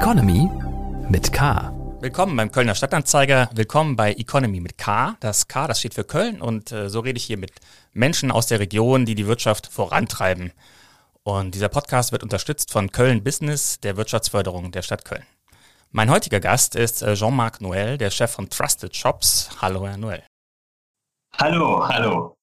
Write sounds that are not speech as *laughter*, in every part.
Economy mit K. Willkommen beim Kölner Stadtanzeiger. Willkommen bei Economy mit K. Das K, das steht für Köln und äh, so rede ich hier mit Menschen aus der Region, die die Wirtschaft vorantreiben. Und dieser Podcast wird unterstützt von Köln Business, der Wirtschaftsförderung der Stadt Köln. Mein heutiger Gast ist äh, Jean-Marc Noël, der Chef von Trusted Shops. Hallo, Herr Noël. Hallo, hallo.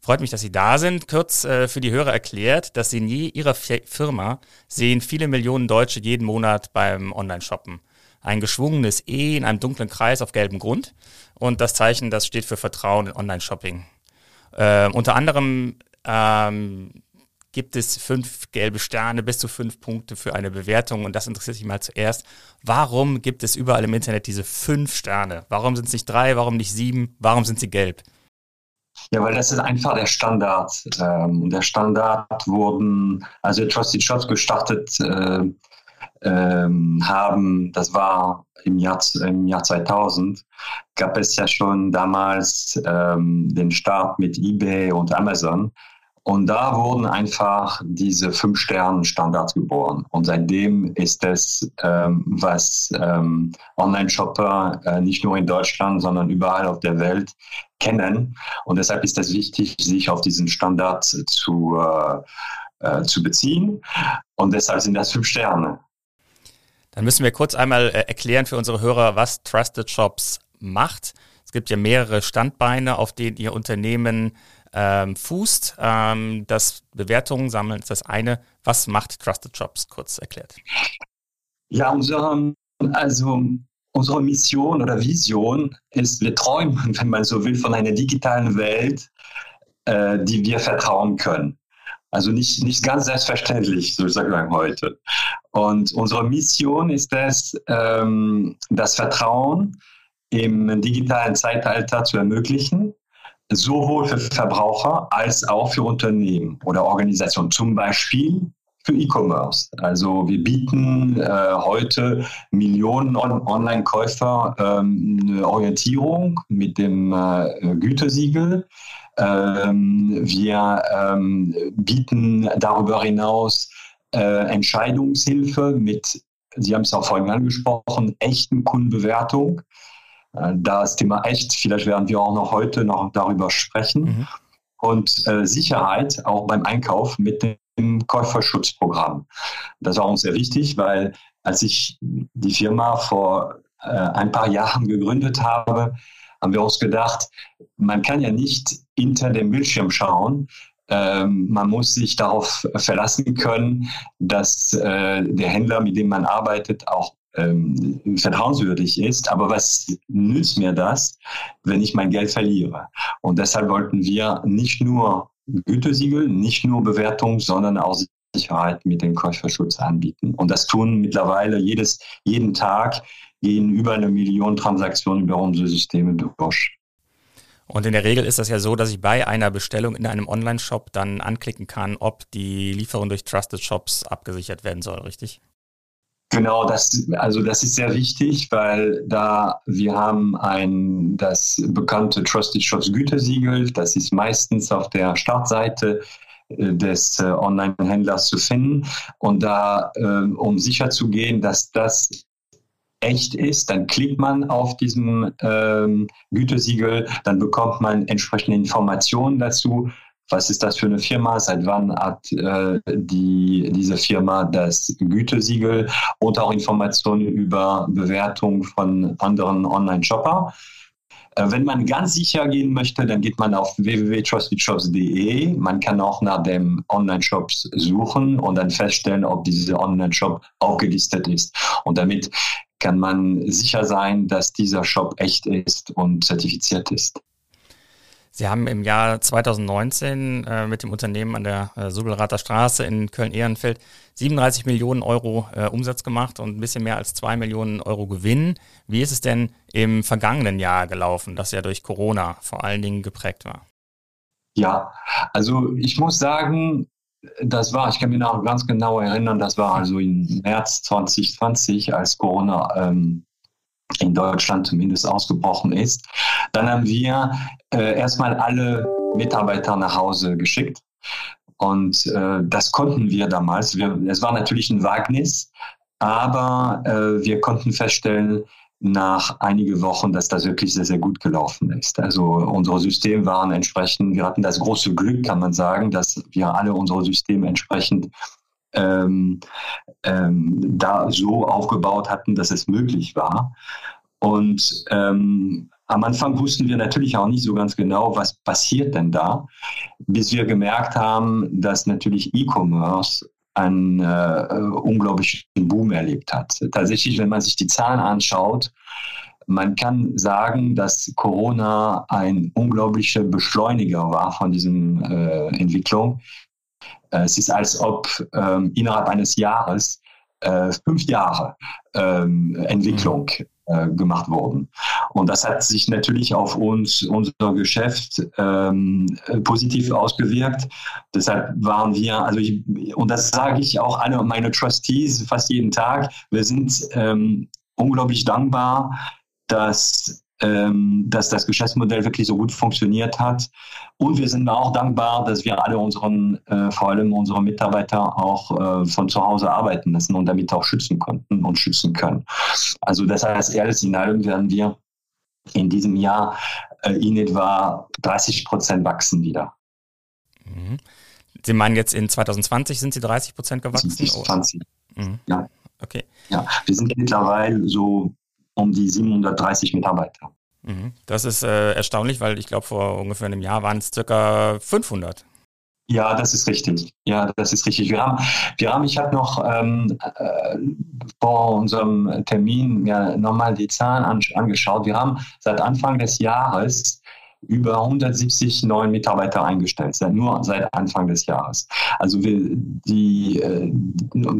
Freut mich, dass Sie da sind. Kurz äh, für die Hörer erklärt, dass Sie in je Ihrer Firma sehen viele Millionen Deutsche jeden Monat beim Online-Shoppen. Ein geschwungenes E in einem dunklen Kreis auf gelbem Grund. Und das Zeichen, das steht für Vertrauen in Online-Shopping. Äh, unter anderem ähm, gibt es fünf gelbe Sterne bis zu fünf Punkte für eine Bewertung. Und das interessiert sich mal zuerst. Warum gibt es überall im Internet diese fünf Sterne? Warum sind es nicht drei? Warum nicht sieben? Warum sind sie gelb? Ja, weil das ist einfach der Standard. Ähm, der Standard wurden, also Trusted Shops gestartet äh, ähm, haben, das war im Jahr, im Jahr 2000, gab es ja schon damals ähm, den Start mit eBay und Amazon. Und da wurden einfach diese fünf Sternen Standards geboren. Und seitdem ist es, ähm, was ähm, Online-Shopper äh, nicht nur in Deutschland, sondern überall auf der Welt kennen. Und deshalb ist es wichtig, sich auf diesen Standard zu, äh, äh, zu beziehen. Und deshalb sind das fünf Sterne. Dann müssen wir kurz einmal äh, erklären für unsere Hörer, was Trusted Shops macht. Es gibt ja mehrere Standbeine, auf denen Ihr Unternehmen ähm, fußt. Ähm, das Bewertungen sammeln ist das eine. Was macht Trusted Shops? Kurz erklärt. Ja, unsere, also unsere Mission oder Vision ist, wir träumen, *laughs* wenn man so will, von einer digitalen Welt, äh, die wir vertrauen können. Also nicht, nicht ganz selbstverständlich, sozusagen heute. Und unsere Mission ist es, ähm, das Vertrauen im digitalen Zeitalter zu ermöglichen sowohl für Verbraucher als auch für Unternehmen oder Organisationen, zum Beispiel für E-Commerce. Also wir bieten äh, heute Millionen On Online-Käufer ähm, eine Orientierung mit dem äh, Gütesiegel. Ähm, wir ähm, bieten darüber hinaus äh, Entscheidungshilfe mit, Sie haben es auch vorhin angesprochen, echten Kundenbewertung. Äh, das Thema echt, vielleicht werden wir auch noch heute noch darüber sprechen. Mhm. Und äh, Sicherheit auch beim Einkauf mit dem Käuferschutzprogramm. Das war uns sehr wichtig, weil als ich die Firma vor äh, ein paar Jahren gegründet habe, haben wir uns gedacht, man kann ja nicht hinter dem Bildschirm schauen. Ähm, man muss sich darauf verlassen können, dass äh, der Händler, mit dem man arbeitet, auch ähm, vertrauenswürdig ist. Aber was nützt mir das, wenn ich mein Geld verliere? Und deshalb wollten wir nicht nur Gütesiegel, nicht nur Bewertung, sondern auch Sicherheit mit dem Käuferschutz anbieten. Und das tun mittlerweile jedes, jeden Tag gehen über eine Million Transaktionen über unsere Systeme durch. Und in der Regel ist das ja so, dass ich bei einer Bestellung in einem Online-Shop dann anklicken kann, ob die Lieferung durch Trusted Shops abgesichert werden soll, richtig? Genau, das, also das ist sehr wichtig, weil da wir haben ein, das bekannte Trusted Shops Gütesiegel, das ist meistens auf der Startseite äh, des äh, Online-Händlers zu finden. Und da, äh, um sicher zu gehen, dass das echt ist, dann klickt man auf diesem ähm, Gütesiegel, dann bekommt man entsprechende Informationen dazu, was ist das für eine Firma, seit wann hat äh, die, diese Firma das Gütesiegel und auch Informationen über Bewertung von anderen Online-Shopper. Äh, wenn man ganz sicher gehen möchte, dann geht man auf www.trustedshops.de. Man kann auch nach dem Online-Shops suchen und dann feststellen, ob dieser Online-Shop auch gelistet ist. Und damit kann man sicher sein, dass dieser Shop echt ist und zertifiziert ist. Sie haben im Jahr 2019 äh, mit dem Unternehmen an der äh, Subelrather Straße in Köln-Ehrenfeld 37 Millionen Euro äh, Umsatz gemacht und ein bisschen mehr als zwei Millionen Euro Gewinn. Wie ist es denn im vergangenen Jahr gelaufen, das ja durch Corona vor allen Dingen geprägt war? Ja, also ich muss sagen, das war, ich kann mich noch ganz genau erinnern, das war also im März 2020, als Corona ähm, in Deutschland zumindest ausgebrochen ist. Dann haben wir äh, erstmal alle Mitarbeiter nach Hause geschickt. Und äh, das konnten wir damals. Es war natürlich ein Wagnis, Aber äh, wir konnten feststellen, nach einige Wochen, dass das wirklich sehr, sehr gut gelaufen ist. Also unsere Systeme waren entsprechend, wir hatten das große Glück, kann man sagen, dass wir alle unsere Systeme entsprechend ähm, ähm, da so aufgebaut hatten, dass es möglich war. Und ähm, am Anfang wussten wir natürlich auch nicht so ganz genau, was passiert denn da, bis wir gemerkt haben, dass natürlich E-Commerce einen äh, unglaublichen Boom erlebt hat. Tatsächlich, wenn man sich die Zahlen anschaut, man kann sagen, dass Corona ein unglaublicher Beschleuniger war von diesem äh, Entwicklung. Äh, es ist, als ob ähm, innerhalb eines Jahres äh, fünf Jahre ähm, Entwicklung äh, gemacht wurden. Und das hat sich natürlich auf uns, unser Geschäft ähm, positiv ausgewirkt. Deshalb waren wir, also ich, und das sage ich auch alle meine Trustees fast jeden Tag, wir sind ähm, unglaublich dankbar, dass ähm, dass das Geschäftsmodell wirklich so gut funktioniert hat. Und wir sind auch dankbar, dass wir alle unseren, äh, vor allem unsere Mitarbeiter auch äh, von zu Hause arbeiten lassen und damit auch schützen konnten und schützen können. Also das heißt, alles in allem werden wir in diesem Jahr äh, in etwa 30 Prozent wachsen wieder. Mhm. Sie meinen jetzt in 2020 sind Sie 30 Prozent gewachsen? 2020. Mhm. Ja. Okay. Ja, wir sind mittlerweile so um die 730 Mitarbeiter. Mhm. Das ist äh, erstaunlich, weil ich glaube, vor ungefähr einem Jahr waren es circa 500. Ja, das ist richtig. Ja, das ist richtig. Wir haben, wir haben ich habe noch ähm, äh, vor unserem Termin ja, nochmal die Zahlen an, angeschaut. Wir haben seit Anfang des Jahres über 170 neuen Mitarbeiter eingestellt, seit, nur seit Anfang des Jahres. Also wir, die, äh,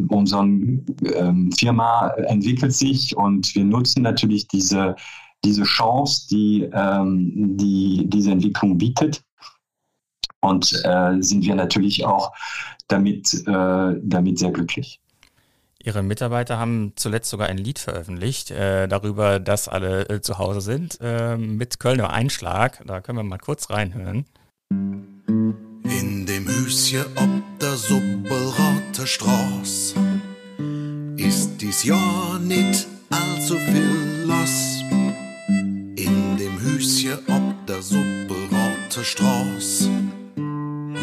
unsere ähm, Firma entwickelt sich und wir nutzen natürlich diese, diese Chance, die, ähm, die diese Entwicklung bietet. Und äh, sind wir natürlich auch damit, äh, damit sehr glücklich. Ihre Mitarbeiter haben zuletzt sogar ein Lied veröffentlicht äh, darüber, dass alle äh, zu Hause sind, äh, mit Kölner Einschlag. Da können wir mal kurz reinhören. In dem Hüschen ob der Suppelrote Straß ist dies Jahr nicht allzu viel los. In dem Hüschen ob der Suppelrote Straß,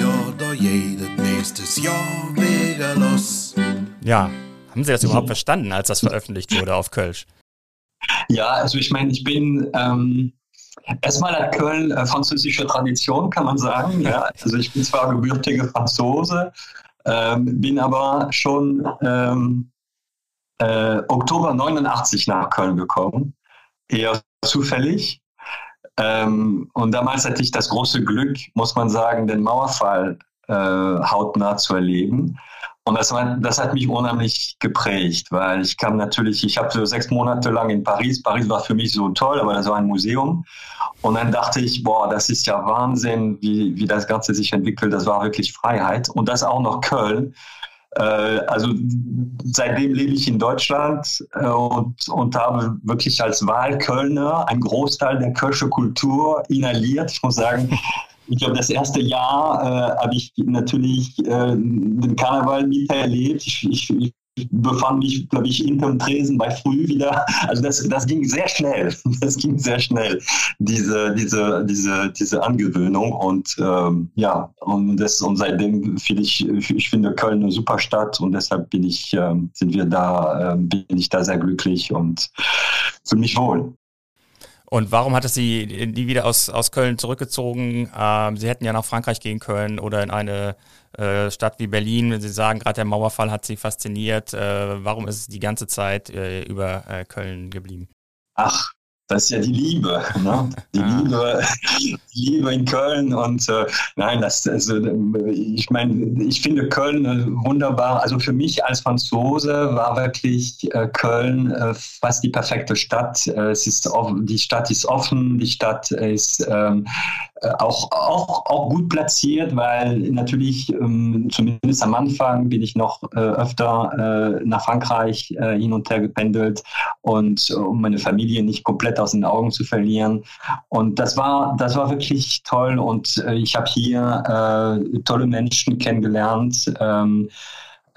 ja, da jedes nächstes Jahr wegen los. Ja, haben Sie das überhaupt verstanden, als das veröffentlicht wurde auf Kölsch? Ja, also ich meine, ich bin ähm, erstmal hat Köln äh, französische Tradition, kann man sagen. Ja? Also ich bin zwar gebürtige Franzose, ähm, bin aber schon ähm, äh, Oktober 89 nach Köln gekommen, eher zufällig. Ähm, und damals hatte ich das große Glück, muss man sagen, den Mauerfall äh, hautnah zu erleben. Und das, das hat mich unheimlich geprägt, weil ich kam natürlich, ich habe so sechs Monate lang in Paris, Paris war für mich so toll, aber das war ein Museum. Und dann dachte ich, boah, das ist ja Wahnsinn, wie, wie das Ganze sich entwickelt. Das war wirklich Freiheit. Und das auch noch Köln. Äh, also seitdem lebe ich in Deutschland äh, und, und habe wirklich als Wahlkölner einen Großteil der Kölsche Kultur inhaliert. Ich muss sagen, *laughs* ich glaube, das erste Jahr äh, habe ich natürlich äh, den Karneval miterlebt. Ich, ich, ich befand mich, glaube ich, hinterm Tresen bei Früh wieder. Also das, das ging sehr schnell. *laughs* Das ging sehr schnell, diese, diese, diese, diese Angewöhnung. Und ähm, ja, und, das, und seitdem finde ich, ich finde Köln eine super Stadt und deshalb bin ich, äh, sind wir da, äh, bin ich da sehr glücklich und fühle mich wohl. Und warum hat es Sie nie wieder aus, aus Köln zurückgezogen? Ähm, Sie hätten ja nach Frankreich gehen können oder in eine äh, Stadt wie Berlin. Wenn Sie sagen, gerade der Mauerfall hat Sie fasziniert. Äh, warum ist es die ganze Zeit äh, über äh, Köln geblieben? Ach, das ist ja die Liebe, *laughs* ne? die. Liebe, *laughs* die Liebe in Köln und äh, nein, das also ich meine, ich finde Köln äh, wunderbar. Also für mich als Franzose war wirklich äh, Köln äh, fast die perfekte Stadt. Äh, es ist offen, die Stadt ist offen, die Stadt ist ähm, äh, auch, auch, auch gut platziert, weil natürlich ähm, zumindest am Anfang bin ich noch öfter nach Frankreich hin und her gependelt und um meine Familie nicht komplett aus den Augen zu verlieren. Und das war, das war wirklich toll. Und äh, ich habe hier äh, tolle Menschen kennengelernt. Ähm,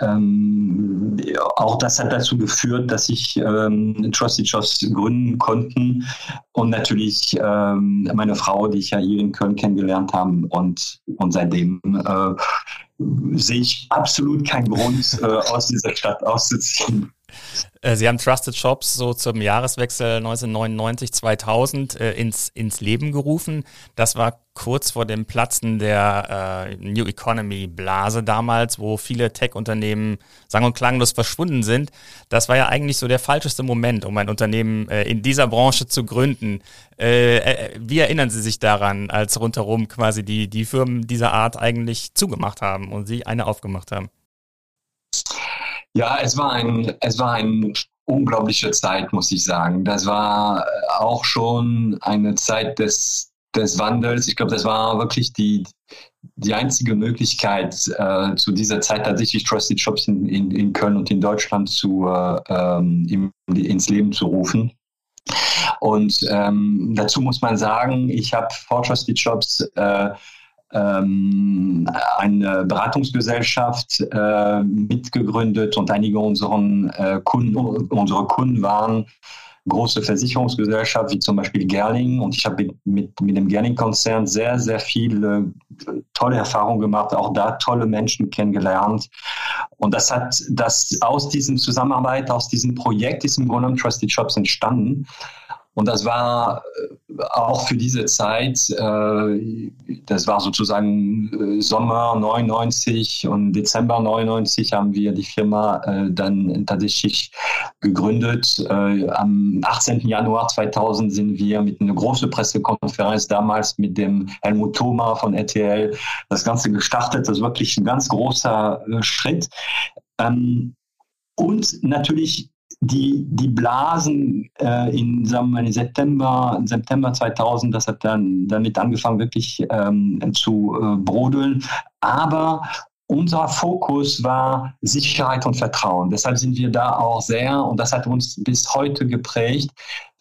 ähm, auch das hat dazu geführt, dass ich ähm, Trusted Jobs gründen konnten und natürlich ähm, meine Frau, die ich ja hier in Köln kennengelernt habe und, und seitdem äh, sehe ich absolut keinen Grund, äh, aus dieser Stadt auszuziehen. Äh, Sie haben Trusted Shops so zum Jahreswechsel 1999, 2000 äh, ins, ins Leben gerufen. Das war kurz vor dem Platzen der äh, New Economy Blase damals, wo viele Tech-Unternehmen sang- und klanglos verschwunden sind. Das war ja eigentlich so der falscheste Moment, um ein Unternehmen äh, in dieser Branche zu gründen. Äh, äh, wie erinnern Sie sich daran, als rundherum quasi die, die Firmen dieser Art eigentlich zugemacht haben und Sie eine aufgemacht haben? Ja, es war ein, es war eine unglaubliche Zeit, muss ich sagen. Das war auch schon eine Zeit des, des Wandels. Ich glaube, das war wirklich die, die einzige Möglichkeit, äh, zu dieser Zeit tatsächlich Trusted Shops in, in, in Köln und in Deutschland zu, äh, ähm, ins Leben zu rufen. Und ähm, dazu muss man sagen, ich habe vor Trusted Shops äh, ähm, eine Beratungsgesellschaft äh, mitgegründet und einige unseren äh, Kunden, unsere Kunden waren große Versicherungsgesellschaften wie zum Beispiel Gerling und ich habe mit, mit dem Gerling-Konzern sehr, sehr viele tolle Erfahrungen gemacht, auch da tolle Menschen kennengelernt. Und das hat das aus diesem Zusammenarbeit, aus diesem Projekt, diesem Grunde Trusted Shops entstanden. Und das war äh, auch für diese Zeit, äh, das war sozusagen äh, Sommer 99 und Dezember 99 haben wir die Firma dann tatsächlich gegründet. Am 18. Januar 2000 sind wir mit einer großen Pressekonferenz damals mit dem Helmut Thoma von RTL das Ganze gestartet. Das ist wirklich ein ganz großer Schritt. Ähm, und natürlich die, die Blasen äh, in, sagen wir mal, September, September 2000, das hat dann damit angefangen, wirklich ähm, zu äh, brodeln. Aber unser Fokus war Sicherheit und Vertrauen. Deshalb sind wir da auch sehr, und das hat uns bis heute geprägt,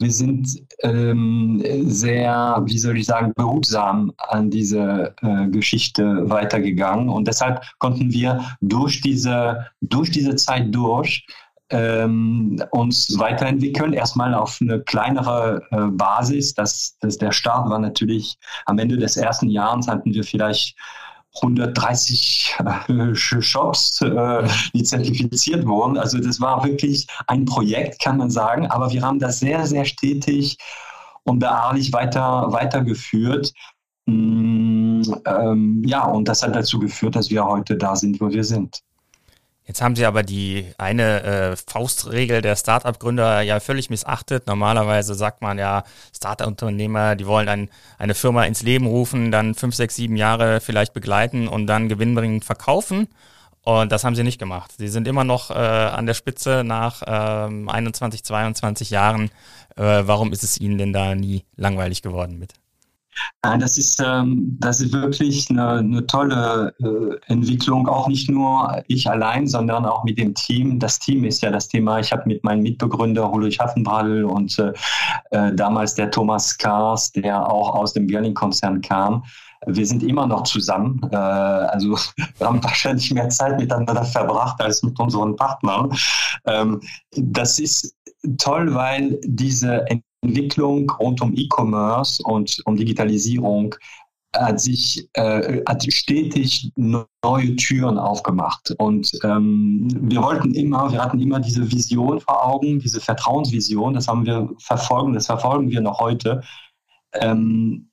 wir sind ähm, sehr, wie soll ich sagen, behutsam an diese äh, Geschichte weitergegangen. Und deshalb konnten wir durch diese, durch diese Zeit durch ähm, uns weiterentwickeln. Erstmal auf eine kleinere äh, Basis. Das, das, der Start war natürlich am Ende des ersten Jahres hatten wir vielleicht 130 äh, Shops, äh, die zertifiziert wurden. Also das war wirklich ein Projekt, kann man sagen. Aber wir haben das sehr, sehr stetig und beharrlich weiter, weitergeführt. Mm, ähm, ja, und das hat dazu geführt, dass wir heute da sind, wo wir sind. Jetzt haben Sie aber die eine äh, Faustregel der Startup-Gründer ja völlig missachtet. Normalerweise sagt man ja, Startup-Unternehmer, die wollen ein, eine Firma ins Leben rufen, dann fünf, sechs, sieben Jahre vielleicht begleiten und dann gewinnbringend verkaufen. Und das haben sie nicht gemacht. Sie sind immer noch äh, an der Spitze nach ähm, 21, 22 Jahren. Äh, warum ist es Ihnen denn da nie langweilig geworden mit? Das ist, ähm, das ist wirklich eine, eine tolle äh, Entwicklung, auch nicht nur ich allein, sondern auch mit dem Team. Das Team ist ja das Thema. Ich habe mit meinem Mitbegründer Ulrich Haffenbradl und äh, äh, damals der Thomas Kars, der auch aus dem Berlin-Konzern kam, wir sind immer noch zusammen. Äh, also *laughs* wir haben wahrscheinlich mehr Zeit miteinander verbracht als mit unseren Partnern. Ähm, das ist toll, weil diese Entwicklung rund um E-Commerce und um Digitalisierung hat sich äh, hat stetig neue Türen aufgemacht. Und ähm, wir wollten immer wir hatten immer diese Vision vor Augen diese Vertrauensvision. Das haben wir verfolgen das verfolgen wir noch heute. Ähm,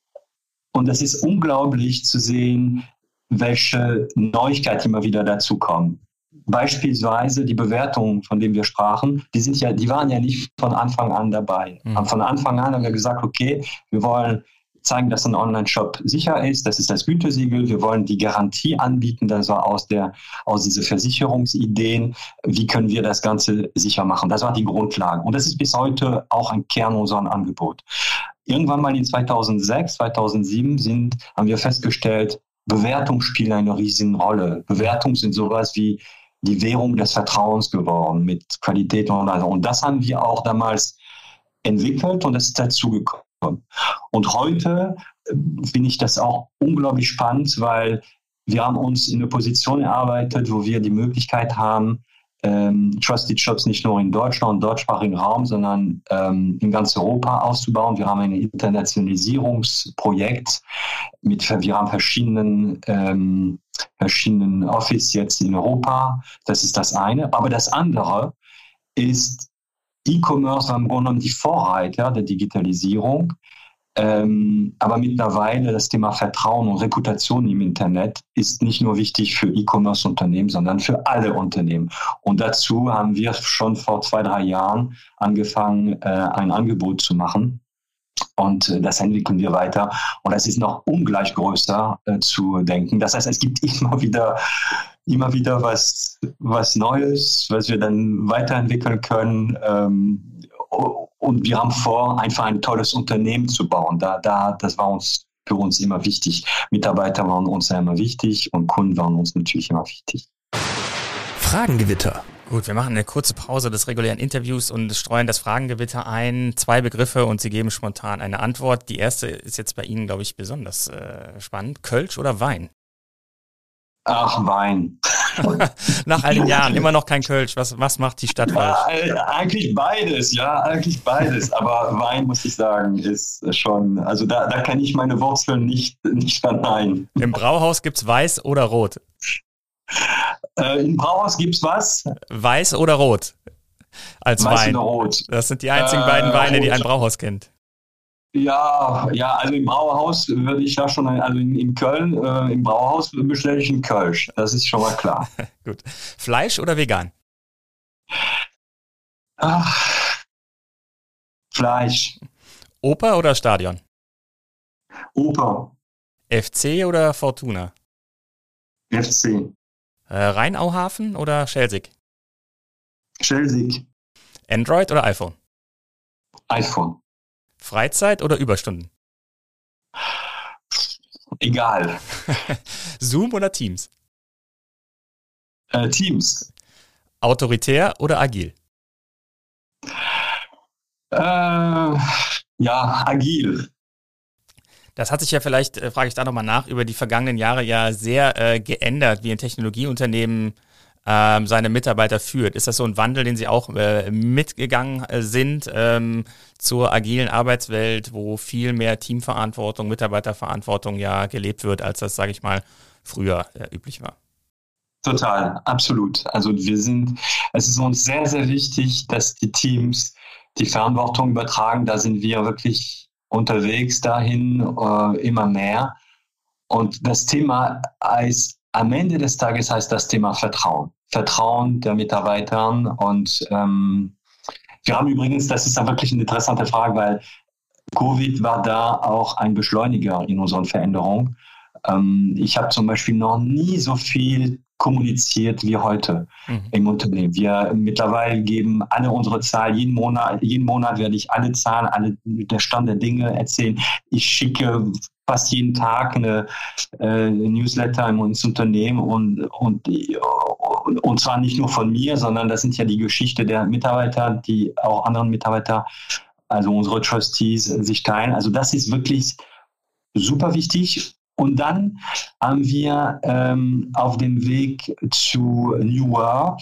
und es ist unglaublich zu sehen welche Neuigkeiten immer wieder dazu kommen Beispielsweise die Bewertungen, von denen wir sprachen, die sind ja, die waren ja nicht von Anfang an dabei. Mhm. Von Anfang an haben wir gesagt, okay, wir wollen zeigen, dass ein Online-Shop sicher ist. Das ist das Gütesiegel. Wir wollen die Garantie anbieten. Das war aus der, aus diese Versicherungsideen. Wie können wir das Ganze sicher machen? Das war die Grundlage. Und das ist bis heute auch ein Kern unserer Angebot. Irgendwann mal in 2006, 2007 sind, haben wir festgestellt, Bewertung spielt eine riesen Rolle. Bewertung sind sowas wie die Währung des Vertrauens geworden mit Qualität und also. Und das haben wir auch damals entwickelt und es ist dazugekommen. Und heute äh, finde ich das auch unglaublich spannend, weil wir haben uns in eine Position erarbeitet, wo wir die Möglichkeit haben, ähm, Trusted Shops nicht nur in Deutschland, deutschsprachigen Raum, sondern ähm, in ganz Europa auszubauen. Wir haben ein Internationalisierungsprojekt mit, wir haben verschiedenen, ähm, verschiedenen Office jetzt in Europa. Das ist das eine. Aber das andere ist E-Commerce im Grunde genommen die Vorreiter der Digitalisierung. Ähm, aber mittlerweile das Thema Vertrauen und Reputation im Internet ist nicht nur wichtig für E-Commerce-Unternehmen, sondern für alle Unternehmen. Und dazu haben wir schon vor zwei, drei Jahren angefangen, äh, ein Angebot zu machen. Und äh, das entwickeln wir weiter. Und es ist noch ungleich größer äh, zu denken. Das heißt, es gibt *laughs* immer wieder, immer wieder was, was Neues, was wir dann weiterentwickeln können. Ähm, und wir haben vor, einfach ein tolles Unternehmen zu bauen. Da, da, das war uns für uns immer wichtig. Mitarbeiter waren uns ja immer wichtig und Kunden waren uns natürlich immer wichtig. Fragengewitter. Gut, wir machen eine kurze Pause des regulären Interviews und streuen das Fragengewitter ein. Zwei Begriffe und Sie geben spontan eine Antwort. Die erste ist jetzt bei Ihnen, glaube ich, besonders äh, spannend. Kölsch oder Wein? Ach, Wein. Nach all den Jahren immer noch kein Kölsch. Was, was macht die Stadt falsch? Ja, äh, eigentlich beides, ja, eigentlich beides. Aber Wein, muss ich sagen, ist schon, also da, da kann ich meine Wurzeln nicht, nicht verneinen. Im Brauhaus gibt es weiß oder rot? Äh, Im Brauhaus gibt es was? Weiß oder rot? Als weiß Wein. Oder rot. Das sind die einzigen äh, beiden Weine, rot. die ein Brauhaus kennt. Ja, ja, also im Brauhaus würde ich ja schon, also in, in Köln, äh, im Brauhaus bestelle ich einen Kölsch. Das ist schon mal klar. *laughs* Gut. Fleisch oder vegan? Ach, Fleisch. Oper oder Stadion? Oper. FC oder Fortuna? FC. Äh, Rheinauhafen oder Schelsig? Schelsig. Android oder iPhone? iPhone. Freizeit oder Überstunden? Egal. *laughs* Zoom oder Teams? Äh, Teams. Autoritär oder agil? Äh, ja, agil. Das hat sich ja vielleicht, äh, frage ich da nochmal nach, über die vergangenen Jahre ja sehr äh, geändert, wie ein Technologieunternehmen ähm, seine Mitarbeiter führt. Ist das so ein Wandel, den Sie auch äh, mitgegangen äh, sind ähm, zur agilen Arbeitswelt, wo viel mehr Teamverantwortung, Mitarbeiterverantwortung ja gelebt wird, als das, sage ich mal, früher äh, üblich war? Total, absolut. Also wir sind, es ist uns sehr, sehr wichtig, dass die Teams die Verantwortung übertragen. Da sind wir wirklich unterwegs dahin, äh, immer mehr. Und das Thema ist am Ende des Tages heißt das Thema Vertrauen. Vertrauen der Mitarbeitern. Und ähm, wir haben übrigens, das ist dann wirklich eine interessante Frage, weil Covid war da auch ein Beschleuniger in unseren Veränderungen. Ähm, ich habe zum Beispiel noch nie so viel kommuniziert wie heute mhm. im Unternehmen. Wir mittlerweile geben alle unsere Zahlen, jeden Monat, jeden Monat werde ich alle Zahlen, alle der Stand der Dinge erzählen. Ich schicke fast jeden Tag eine äh, Newsletter ins Unternehmen und, und, und zwar nicht nur von mir, sondern das sind ja die Geschichte der Mitarbeiter, die auch anderen Mitarbeiter, also unsere Trustees, sich teilen. Also das ist wirklich super wichtig und dann haben wir ähm, auf dem Weg zu New Work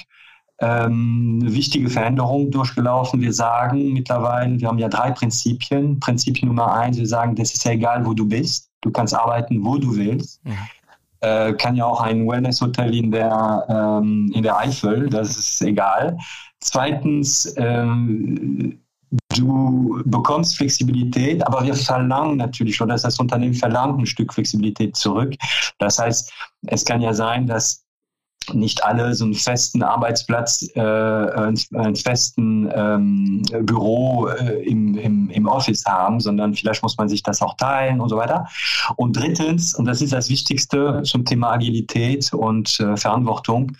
ähm, eine wichtige Veränderung durchgelaufen. Wir sagen mittlerweile, wir haben ja drei Prinzipien. Prinzip Nummer eins, wir sagen, das ist ja egal, wo du bist. Du kannst arbeiten, wo du willst. Mhm. Äh, kann ja auch ein Wellness-Hotel in der, ähm, in der Eifel, das ist egal. Zweitens, ähm, Du bekommst Flexibilität, aber wir verlangen natürlich, oder das Unternehmen verlangt ein Stück Flexibilität zurück. Das heißt, es kann ja sein, dass nicht alle so einen festen Arbeitsplatz, äh, einen, festen ähm, Büro äh, im, im, im Office haben, sondern vielleicht muss man sich das auch teilen und so weiter. Und drittens, und das ist das Wichtigste zum Thema Agilität und äh, Verantwortung,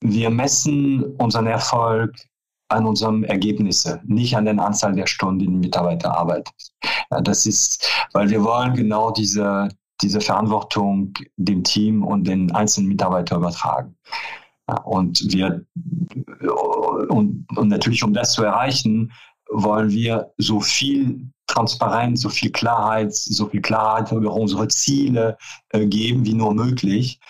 wir messen unseren Erfolg an unseren Ergebnissen, nicht an der Anzahl der Stunden, die Mitarbeiter arbeiten. Ja, das ist, weil wir wollen genau diese, diese Verantwortung dem Team und den einzelnen Mitarbeitern übertragen. Und wir, und, und natürlich, um das zu erreichen, wollen wir so viel Transparenz, so viel Klarheit, so viel Klarheit über unsere Ziele äh, geben wie nur möglich.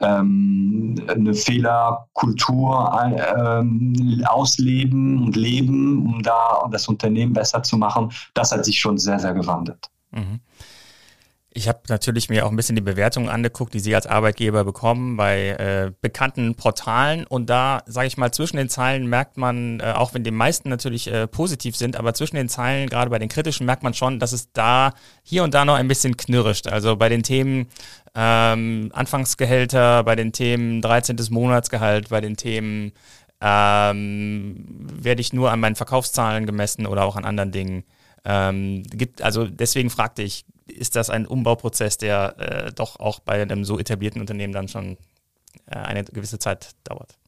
Ähm, eine Fehlerkultur ähm, ausleben und leben, um da das Unternehmen besser zu machen, das hat sich schon sehr, sehr gewandelt. Mhm. Ich habe natürlich mir auch ein bisschen die Bewertungen angeguckt, die Sie als Arbeitgeber bekommen bei äh, bekannten Portalen. Und da, sage ich mal, zwischen den Zeilen merkt man, äh, auch wenn die meisten natürlich äh, positiv sind, aber zwischen den Zeilen, gerade bei den kritischen, merkt man schon, dass es da hier und da noch ein bisschen knirscht. Also bei den Themen ähm, Anfangsgehälter, bei den Themen 13. Monatsgehalt, bei den Themen ähm, werde ich nur an meinen Verkaufszahlen gemessen oder auch an anderen Dingen. Ähm, gibt, also deswegen fragte ich, ist das ein Umbauprozess, der äh, doch auch bei einem so etablierten Unternehmen dann schon äh, eine gewisse Zeit dauert.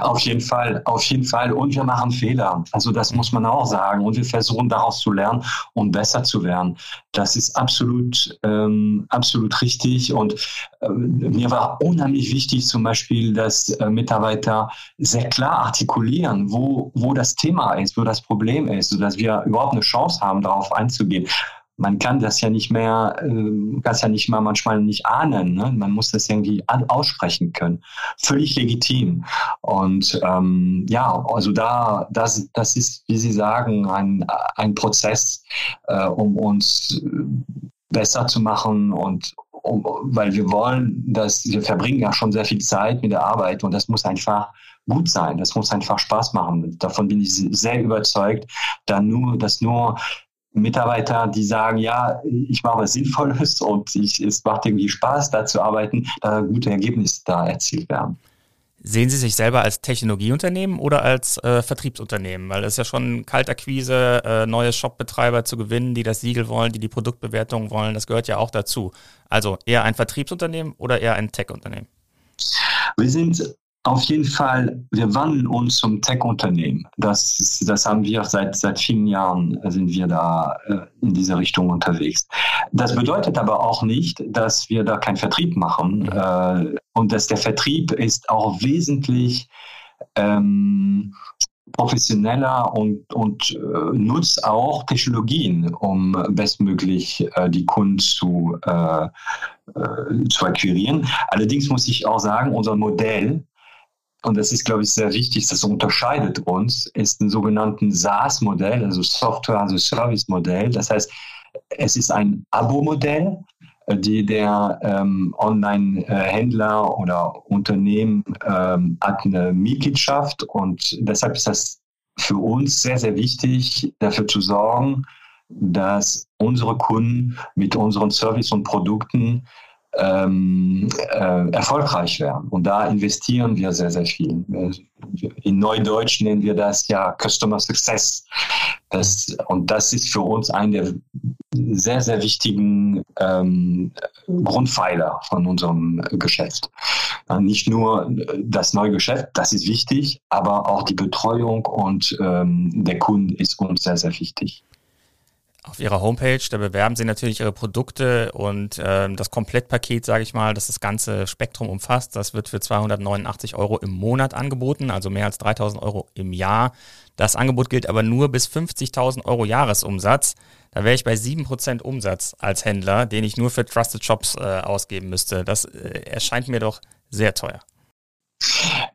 Auf jeden Fall, auf jeden Fall. Und wir machen Fehler. Also das muss man auch sagen. Und wir versuchen daraus zu lernen und besser zu werden. Das ist absolut, ähm, absolut richtig. Und äh, mir war unheimlich wichtig zum Beispiel, dass äh, Mitarbeiter sehr klar artikulieren, wo, wo das Thema ist, wo das Problem ist, sodass wir überhaupt eine Chance haben, darauf einzugehen man kann das ja nicht mehr, äh, kann es ja nicht mal manchmal nicht ahnen. Ne? Man muss das irgendwie aussprechen können. Völlig legitim. Und ähm, ja, also da, das, das ist, wie Sie sagen, ein, ein Prozess, äh, um uns besser zu machen und um, weil wir wollen, dass wir verbringen ja schon sehr viel Zeit mit der Arbeit und das muss einfach gut sein. Das muss einfach Spaß machen. Davon bin ich sehr überzeugt, da nur, dass nur Mitarbeiter, die sagen, ja, ich mache was Sinnvolles und ich, es macht irgendwie Spaß, da zu arbeiten, da gute Ergebnisse da erzielt werden. Sehen Sie sich selber als Technologieunternehmen oder als äh, Vertriebsunternehmen? Weil es ist ja schon Kaltakquise, äh, neue Shopbetreiber zu gewinnen, die das Siegel wollen, die die Produktbewertung wollen, das gehört ja auch dazu. Also eher ein Vertriebsunternehmen oder eher ein Tech-Unternehmen? Wir sind auf jeden Fall, wir wandeln uns zum Tech-Unternehmen. Das, das haben wir seit, seit vielen Jahren, sind wir da äh, in diese Richtung unterwegs. Das bedeutet aber auch nicht, dass wir da keinen Vertrieb machen. Mhm. Äh, und dass der Vertrieb ist auch wesentlich ähm, professioneller und, und äh, nutzt auch Technologien, um bestmöglich äh, die Kunden zu, äh, äh, zu akquirieren. Allerdings muss ich auch sagen, unser Modell und das ist, glaube ich, sehr wichtig, das unterscheidet uns, ist ein sogenannten SaaS-Modell, also Software as a Service-Modell. Das heißt, es ist ein Abo-Modell, die der ähm, Online-Händler oder Unternehmen ähm, hat eine Mitgliedschaft und deshalb ist das für uns sehr, sehr wichtig, dafür zu sorgen, dass unsere Kunden mit unseren Services und Produkten ähm, äh, erfolgreich werden. Und da investieren wir sehr, sehr viel. In Neudeutsch nennen wir das ja Customer Success. Das, und das ist für uns ein der sehr, sehr wichtigen ähm, Grundpfeiler von unserem Geschäft. Nicht nur das neue Geschäft, das ist wichtig, aber auch die Betreuung und ähm, der Kunde ist uns sehr, sehr wichtig. Auf Ihrer Homepage, da bewerben Sie natürlich Ihre Produkte und ähm, das Komplettpaket, sage ich mal, das das ganze Spektrum umfasst, das wird für 289 Euro im Monat angeboten, also mehr als 3000 Euro im Jahr. Das Angebot gilt aber nur bis 50.000 Euro Jahresumsatz. Da wäre ich bei 7% Umsatz als Händler, den ich nur für Trusted Shops äh, ausgeben müsste. Das äh, erscheint mir doch sehr teuer.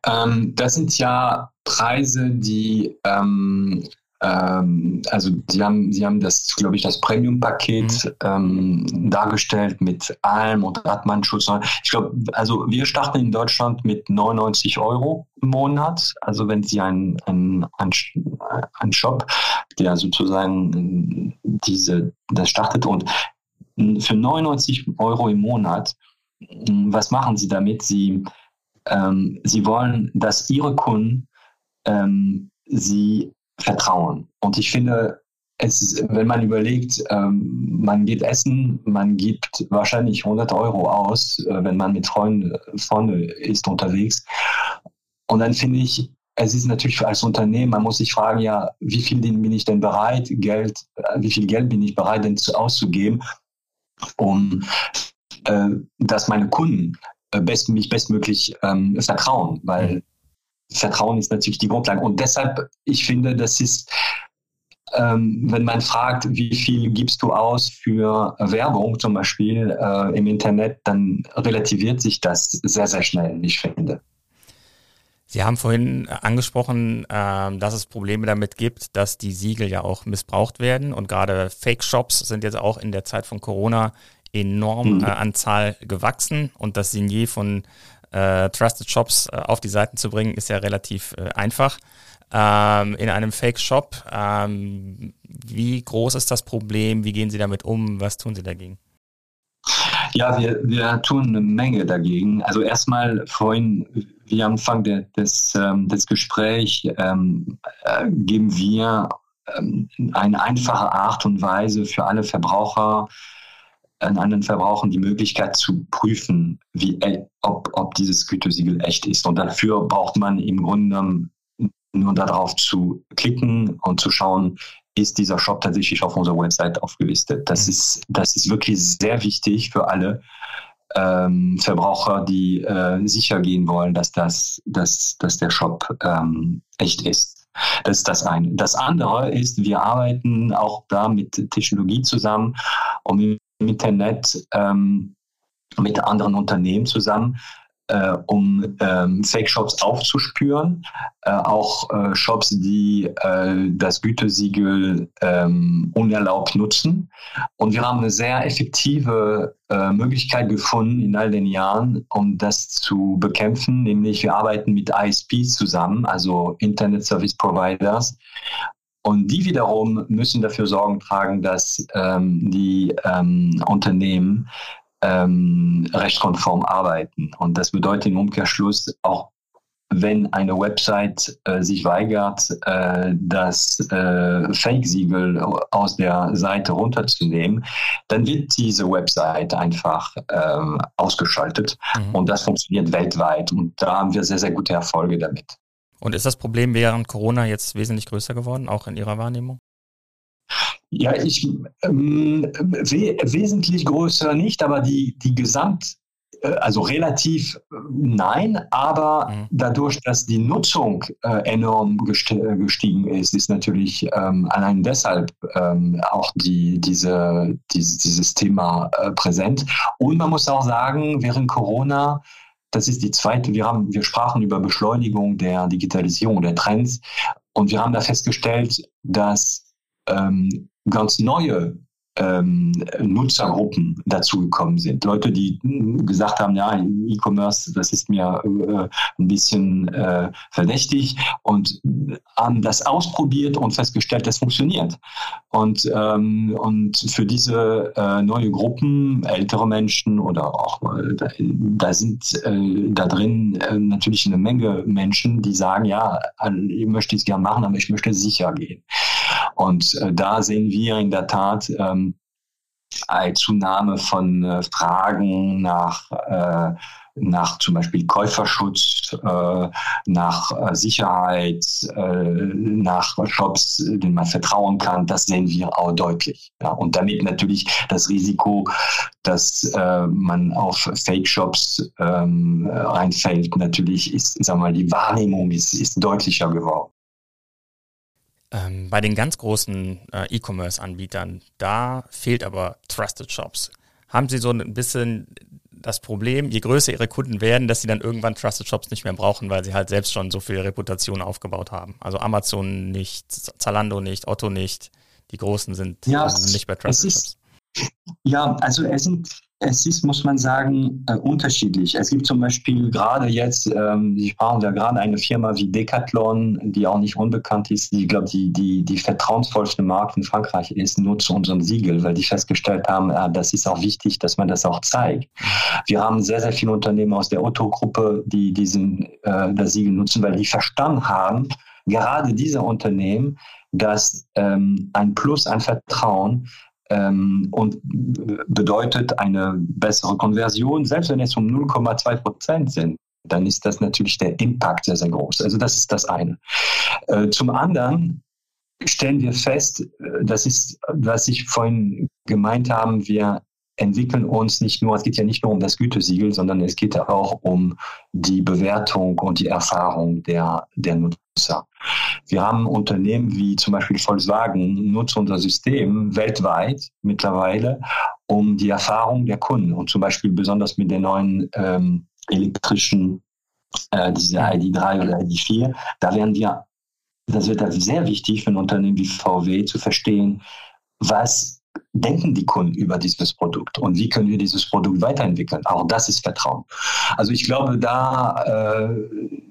Ähm, das sind ja Preise, die ähm, ähm, also sie haben, sie haben das, glaube ich, das Premium-Paket mhm. ähm, dargestellt mit allem und Radmannschutz. Ich glaube, also wir starten in Deutschland mit 99 Euro im Monat. Also wenn Sie einen, einen, einen Shop, der sozusagen diese, das startet und für 99 Euro im Monat, was machen Sie damit? Sie, ähm, Sie wollen, dass Ihre Kunden ähm, sie Vertrauen. Und ich finde, es, wenn man überlegt, ähm, man geht essen, man gibt wahrscheinlich 100 Euro aus, äh, wenn man mit Freunden Freunde ist unterwegs. Und dann finde ich, es ist natürlich als Unternehmen, man muss sich fragen, ja, wie viel bin ich denn bereit, Geld, äh, wie viel Geld bin ich bereit, denn zu, auszugeben, um äh, dass meine Kunden äh, best, mich bestmöglich ähm, vertrauen, weil Vertrauen ist natürlich die Grundlage. Und deshalb, ich finde, das ist ähm, wenn man fragt, wie viel gibst du aus für Werbung zum Beispiel äh, im Internet, dann relativiert sich das sehr, sehr schnell, ich finde. Sie haben vorhin angesprochen, äh, dass es Probleme damit gibt, dass die Siegel ja auch missbraucht werden und gerade Fake-Shops sind jetzt auch in der Zeit von Corona enorm mhm. äh, an Zahl gewachsen und das Signier von äh, Trusted Shops äh, auf die Seiten zu bringen, ist ja relativ äh, einfach. Ähm, in einem Fake-Shop, ähm, wie groß ist das Problem? Wie gehen Sie damit um? Was tun Sie dagegen? Ja, wir, wir tun eine Menge dagegen. Also erstmal vorhin, wie am Anfang de, des, ähm, des Gesprächs, ähm, äh, geben wir ähm, eine einfache Art und Weise für alle Verbraucher, an anderen Verbrauchern die Möglichkeit zu prüfen, wie, äh, ob, ob dieses Gütesiegel echt ist. Und dafür braucht man im Grunde nur darauf zu klicken und zu schauen, ist dieser Shop tatsächlich auf unserer Website aufgelistet. Das, mhm. ist, das ist wirklich sehr wichtig für alle ähm, Verbraucher, die äh, sicher gehen wollen, dass, das, dass, dass der Shop ähm, echt ist. Das ist das eine. Das andere ist, wir arbeiten auch da mit Technologie zusammen, um Internet ähm, mit anderen Unternehmen zusammen äh, um ähm, Fake-Shops aufzuspüren, äh, auch äh, Shops, die äh, das Gütesiegel ähm, unerlaubt nutzen. Und wir haben eine sehr effektive äh, Möglichkeit gefunden in all den Jahren, um das zu bekämpfen, nämlich wir arbeiten mit ISPs zusammen, also Internet Service Providers, und die wiederum müssen dafür Sorgen tragen, dass ähm, die ähm, Unternehmen ähm, rechtskonform arbeiten. Und das bedeutet im Umkehrschluss auch wenn eine Website äh, sich weigert, äh, das äh, Fake-Siegel aus der Seite runterzunehmen, dann wird diese Website einfach ähm, ausgeschaltet. Mhm. Und das funktioniert weltweit. Und da haben wir sehr, sehr gute Erfolge damit. Und ist das Problem während Corona jetzt wesentlich größer geworden, auch in Ihrer Wahrnehmung? Ja, ich ähm, we wesentlich größer nicht, aber die, die Gesamt, äh, also relativ äh, nein, aber mhm. dadurch, dass die Nutzung äh, enorm gestiegen ist, ist natürlich ähm, allein deshalb ähm, auch die, diese, diese, dieses Thema äh, präsent. Und man muss auch sagen, während Corona das ist die zweite. Wir haben, wir sprachen über Beschleunigung der Digitalisierung der Trends und wir haben da festgestellt, dass ähm, ganz neue ähm, Nutzergruppen dazugekommen sind. Leute, die gesagt haben, ja, E-Commerce, das ist mir äh, ein bisschen äh, verdächtig und haben das ausprobiert und festgestellt, das funktioniert. Und, ähm, und für diese äh, neue Gruppen, ältere Menschen oder auch, da, da sind äh, da drin äh, natürlich eine Menge Menschen, die sagen, ja, ich möchte es gerne machen, aber ich möchte sicher gehen. Und äh, da sehen wir in der Tat ähm, eine Zunahme von äh, Fragen nach, äh, nach zum Beispiel Käuferschutz, äh, nach äh, Sicherheit, äh, nach Shops, denen man vertrauen kann. Das sehen wir auch deutlich. Ja. Und damit natürlich das Risiko, dass man auf Fake-Shops ähm, reinfällt, natürlich ist, sagen wir mal, die Wahrnehmung ist, ist deutlicher geworden. Ähm, bei den ganz großen äh, E-Commerce-Anbietern, da fehlt aber Trusted Shops. Haben Sie so ein bisschen das Problem, je größer Ihre Kunden werden, dass sie dann irgendwann Trusted Shops nicht mehr brauchen, weil sie halt selbst schon so viel Reputation aufgebaut haben. Also Amazon nicht, Zalando nicht, Otto nicht. Die Großen sind ja, nicht bei Trusted Shops. Ja, also es sind es ist, muss man sagen, äh, unterschiedlich. Es gibt zum Beispiel gerade jetzt, ähm, Sie sprachen ja gerade eine Firma wie Decathlon, die auch nicht unbekannt ist, die, glaube die, die, die vertrauensvollste Marke in Frankreich ist, nutzt unseren Siegel, weil die festgestellt haben, äh, das ist auch wichtig, dass man das auch zeigt. Wir haben sehr, sehr viele Unternehmen aus der Otto-Gruppe, die diesen, äh, das Siegel nutzen, weil die verstanden haben, gerade diese Unternehmen, dass ähm, ein Plus an Vertrauen ähm, und bedeutet eine bessere Konversion, selbst wenn es um 0,2 Prozent sind dann ist das natürlich der Impact sehr, sehr groß. Also das ist das eine. Äh, zum anderen stellen wir fest, äh, das ist, was ich vorhin gemeint haben, wir entwickeln uns nicht nur, es geht ja nicht nur um das Gütesiegel, sondern es geht ja auch um die Bewertung und die Erfahrung der, der Nutzer. Wir haben Unternehmen wie zum Beispiel Volkswagen, nutzen unser System weltweit mittlerweile, um die Erfahrung der Kunden und zum Beispiel besonders mit den neuen ähm, elektrischen, äh, diese ID3 oder ID4, da werden wir, das wird sehr wichtig für ein Unternehmen wie VW zu verstehen, was denken die Kunden über dieses Produkt und wie können wir dieses Produkt weiterentwickeln? Auch das ist Vertrauen. Also ich glaube, da, äh,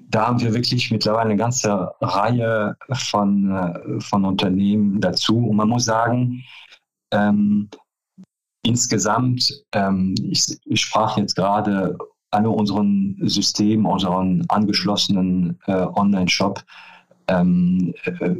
da haben wir wirklich mittlerweile eine ganze Reihe von, äh, von Unternehmen dazu. Und man muss sagen, ähm, insgesamt, ähm, ich, ich sprach jetzt gerade alle unseren Systemen, unseren angeschlossenen äh, Online-Shop, ähm, äh,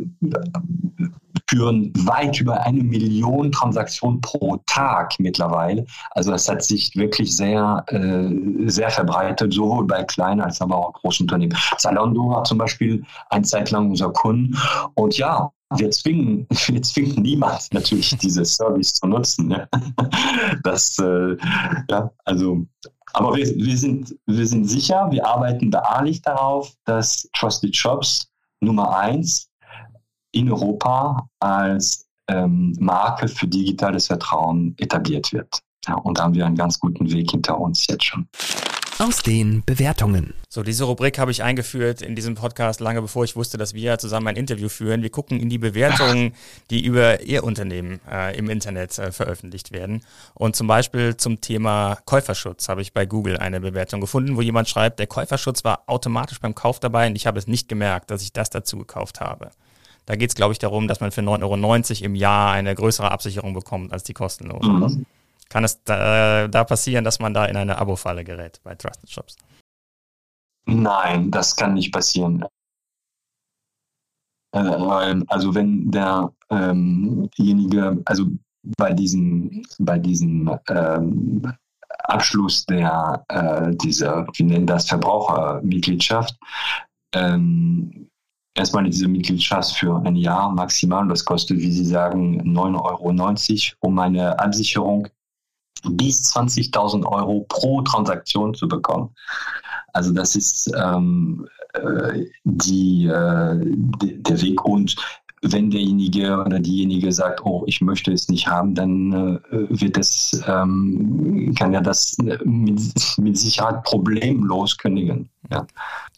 führen weit über eine Million Transaktionen pro Tag mittlerweile. Also das hat sich wirklich sehr, äh, sehr verbreitet, sowohl bei kleinen als aber auch großen Unternehmen. Zalando war zum Beispiel eine Zeit lang unser Kunde und ja, wir zwingen, *laughs* wir zwingen niemand natürlich dieses Service zu nutzen. Ne? *laughs* Das, äh, ja, also, aber wir, wir, sind, wir sind sicher, wir arbeiten beharrlich darauf, dass Trusted Shops Nummer eins in Europa als ähm, Marke für digitales Vertrauen etabliert wird. Ja, und da haben wir einen ganz guten Weg hinter uns jetzt schon. Aus den Bewertungen. So, diese Rubrik habe ich eingeführt in diesem Podcast lange bevor ich wusste, dass wir zusammen ein Interview führen. Wir gucken in die Bewertungen, *laughs* die über Ihr Unternehmen äh, im Internet äh, veröffentlicht werden. Und zum Beispiel zum Thema Käuferschutz habe ich bei Google eine Bewertung gefunden, wo jemand schreibt, der Käuferschutz war automatisch beim Kauf dabei und ich habe es nicht gemerkt, dass ich das dazu gekauft habe. Da geht es, glaube ich, darum, dass man für 9,90 Euro im Jahr eine größere Absicherung bekommt als die kostenlose. Mhm. Kann es da, da, passieren, dass man da in eine Abo-Falle gerät bei Trusted Shops? Nein, das kann nicht passieren. Äh, also wenn derjenige, ähm also bei diesem, bei diesem ähm, Abschluss der äh, dieser, wir nennen das Verbrauchermitgliedschaft, ähm, erstmal diese Mitgliedschaft für ein Jahr maximal. Das kostet, wie Sie sagen, 9,90 Euro, um eine Absicherung bis 20.000 Euro pro Transaktion zu bekommen. Also das ist ähm, äh, die, äh, der Weg. Und wenn derjenige oder diejenige sagt, oh, ich möchte es nicht haben, dann äh, wird es, ähm, kann er das mit, mit Sicherheit problemlos kündigen. Ja.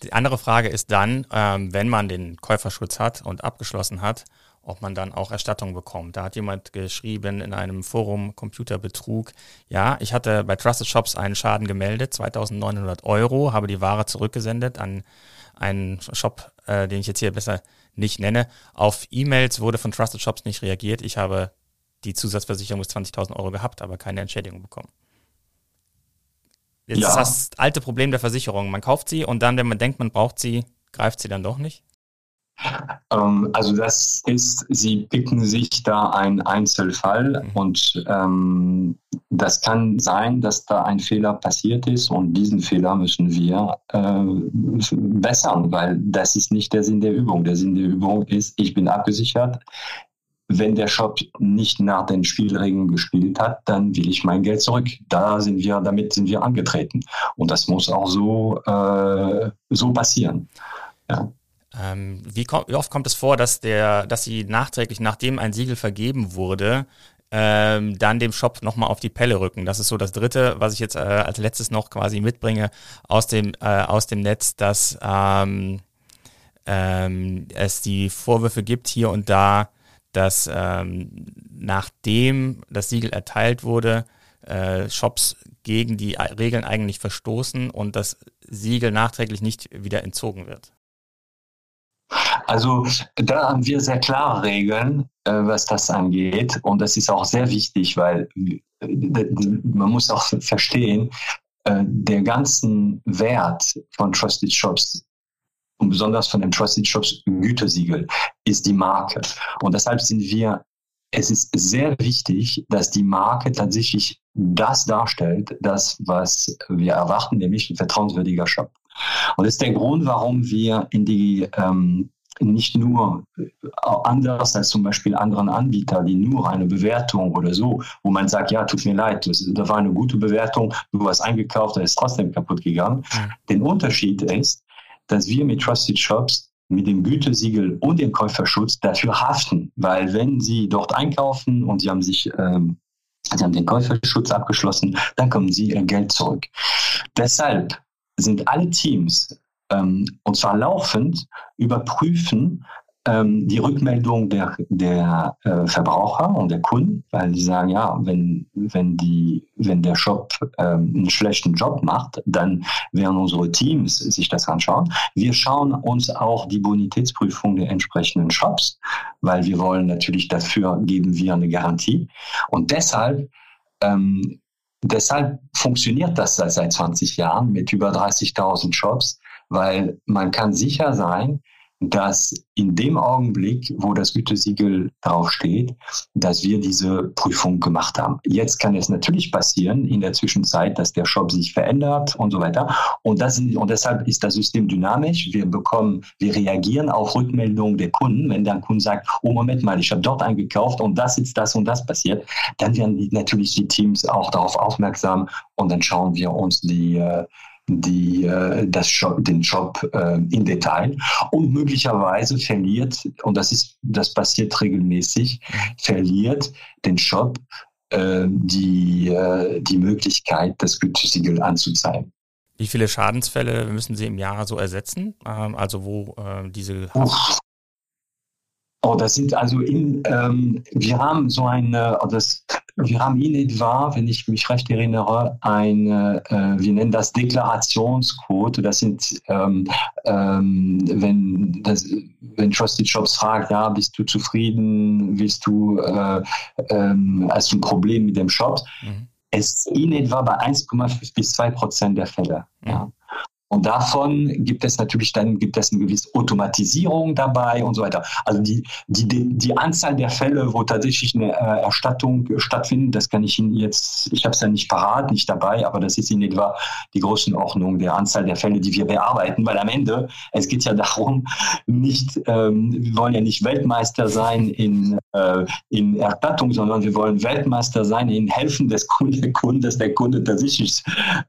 Die andere Frage ist dann, ähm, wenn man den Käuferschutz hat und abgeschlossen hat, ob man dann auch Erstattung bekommt. Da hat jemand geschrieben in einem Forum Computerbetrug, ja, ich hatte bei Trusted Shops einen Schaden gemeldet, 2900 Euro, habe die Ware zurückgesendet an einen Shop, äh, den ich jetzt hier besser nicht nenne. Auf E-Mails wurde von Trusted Shops nicht reagiert. Ich habe die Zusatzversicherung bis 20.000 Euro gehabt, aber keine Entschädigung bekommen. Jetzt ja. ist das alte Problem der Versicherung. Man kauft sie und dann, wenn man denkt, man braucht sie, greift sie dann doch nicht? Ähm, also das ist, sie picken sich da einen Einzelfall mhm. und ähm, das kann sein, dass da ein Fehler passiert ist und diesen Fehler müssen wir äh, bessern, weil das ist nicht der Sinn der Übung. Der Sinn der Übung ist, ich bin abgesichert. Wenn der Shop nicht nach den Spielregeln gespielt hat, dann will ich mein Geld zurück. Da sind wir, damit sind wir angetreten. Und das muss auch so, äh, so passieren. Ja. Ähm, wie, wie, oft kommt es vor, dass der, dass sie nachträglich, nachdem ein Siegel vergeben wurde, ähm, dann dem Shop nochmal auf die Pelle rücken? Das ist so das Dritte, was ich jetzt äh, als letztes noch quasi mitbringe aus dem, äh, aus dem Netz, dass ähm, ähm, es die Vorwürfe gibt hier und da, dass ähm, nachdem das Siegel erteilt wurde, äh, Shops gegen die Regeln eigentlich verstoßen und das Siegel nachträglich nicht wieder entzogen wird. Also da haben wir sehr klare Regeln, äh, was das angeht. Und das ist auch sehr wichtig, weil äh, man muss auch verstehen, äh, der ganzen Wert von Trusted Shops und besonders von dem Trusted Shops Gütesiegel ist die Marke. Und deshalb sind wir, es ist sehr wichtig, dass die Marke tatsächlich das darstellt, das, was wir erwarten, nämlich ein vertrauenswürdiger Shop. Und das ist der Grund, warum wir in die, ähm, nicht nur äh, anders als zum Beispiel anderen Anbieter, die nur eine Bewertung oder so, wo man sagt, ja, tut mir leid, das, das war eine gute Bewertung, du hast eingekauft, da ist trotzdem kaputt gegangen. Mhm. Den Unterschied ist, dass wir mit Trusted Shops mit dem Gütesiegel und dem Käuferschutz dafür haften, weil wenn Sie dort einkaufen und Sie haben sich ähm, Sie haben den Käuferschutz abgeschlossen, dann kommen Sie Ihr Geld zurück. Deshalb sind alle Teams ähm, und zwar laufend überprüfen ähm, die Rückmeldung der, der äh, Verbraucher und der Kunden, weil die sagen, ja, wenn, wenn, die, wenn der Shop ähm, einen schlechten Job macht, dann werden unsere Teams sich das anschauen. Wir schauen uns auch die Bonitätsprüfung der entsprechenden Shops, weil wir wollen natürlich dafür geben wir eine Garantie. Und deshalb ähm, Deshalb funktioniert das seit 20 Jahren mit über 30.000 Shops, weil man kann sicher sein, dass in dem Augenblick, wo das Gütesiegel draufsteht, dass wir diese Prüfung gemacht haben. Jetzt kann es natürlich passieren in der Zwischenzeit, dass der Shop sich verändert und so weiter. Und, das, und deshalb ist das System dynamisch. Wir bekommen, wir reagieren auf Rückmeldungen der Kunden. Wenn der Kunde sagt, oh Moment mal, ich habe dort eingekauft und das ist das und das passiert, dann werden natürlich die Teams auch darauf aufmerksam und dann schauen wir uns die äh, die, äh, das Job, den Job äh, in Detail und möglicherweise verliert, und das ist, das passiert regelmäßig, verliert den Job äh, die, äh, die Möglichkeit, das Gütesiegel anzuzeigen. Wie viele Schadensfälle müssen Sie im Jahr so ersetzen? Ähm, also wo äh, diese Haft Oh, das sind also in, ähm, wir haben so eine, oh, das, wir haben in etwa, wenn ich mich recht erinnere, eine, äh, wir nennen das Deklarationsquote. Das sind, ähm, ähm, wenn, das, wenn Trusted Shops fragt, ja, bist du zufrieden, willst du, äh, ähm, hast du ein Problem mit dem Shop? Mhm. Es ist in etwa bei 1,5 bis 2 Prozent der Fälle. Mhm. Ja. Und davon gibt es natürlich dann gibt es eine gewisse Automatisierung dabei und so weiter. Also die, die, die Anzahl der Fälle, wo tatsächlich eine äh, Erstattung stattfindet, das kann ich Ihnen jetzt, ich habe es ja nicht parat, nicht dabei, aber das ist in etwa die Größenordnung der Anzahl der Fälle, die wir bearbeiten, weil am Ende, es geht ja *laughs* darum, nicht, ähm, wir wollen ja nicht Weltmeister sein in, äh, in Erstattung, sondern wir wollen Weltmeister sein in Helfen des Kunden, dass der Kunde tatsächlich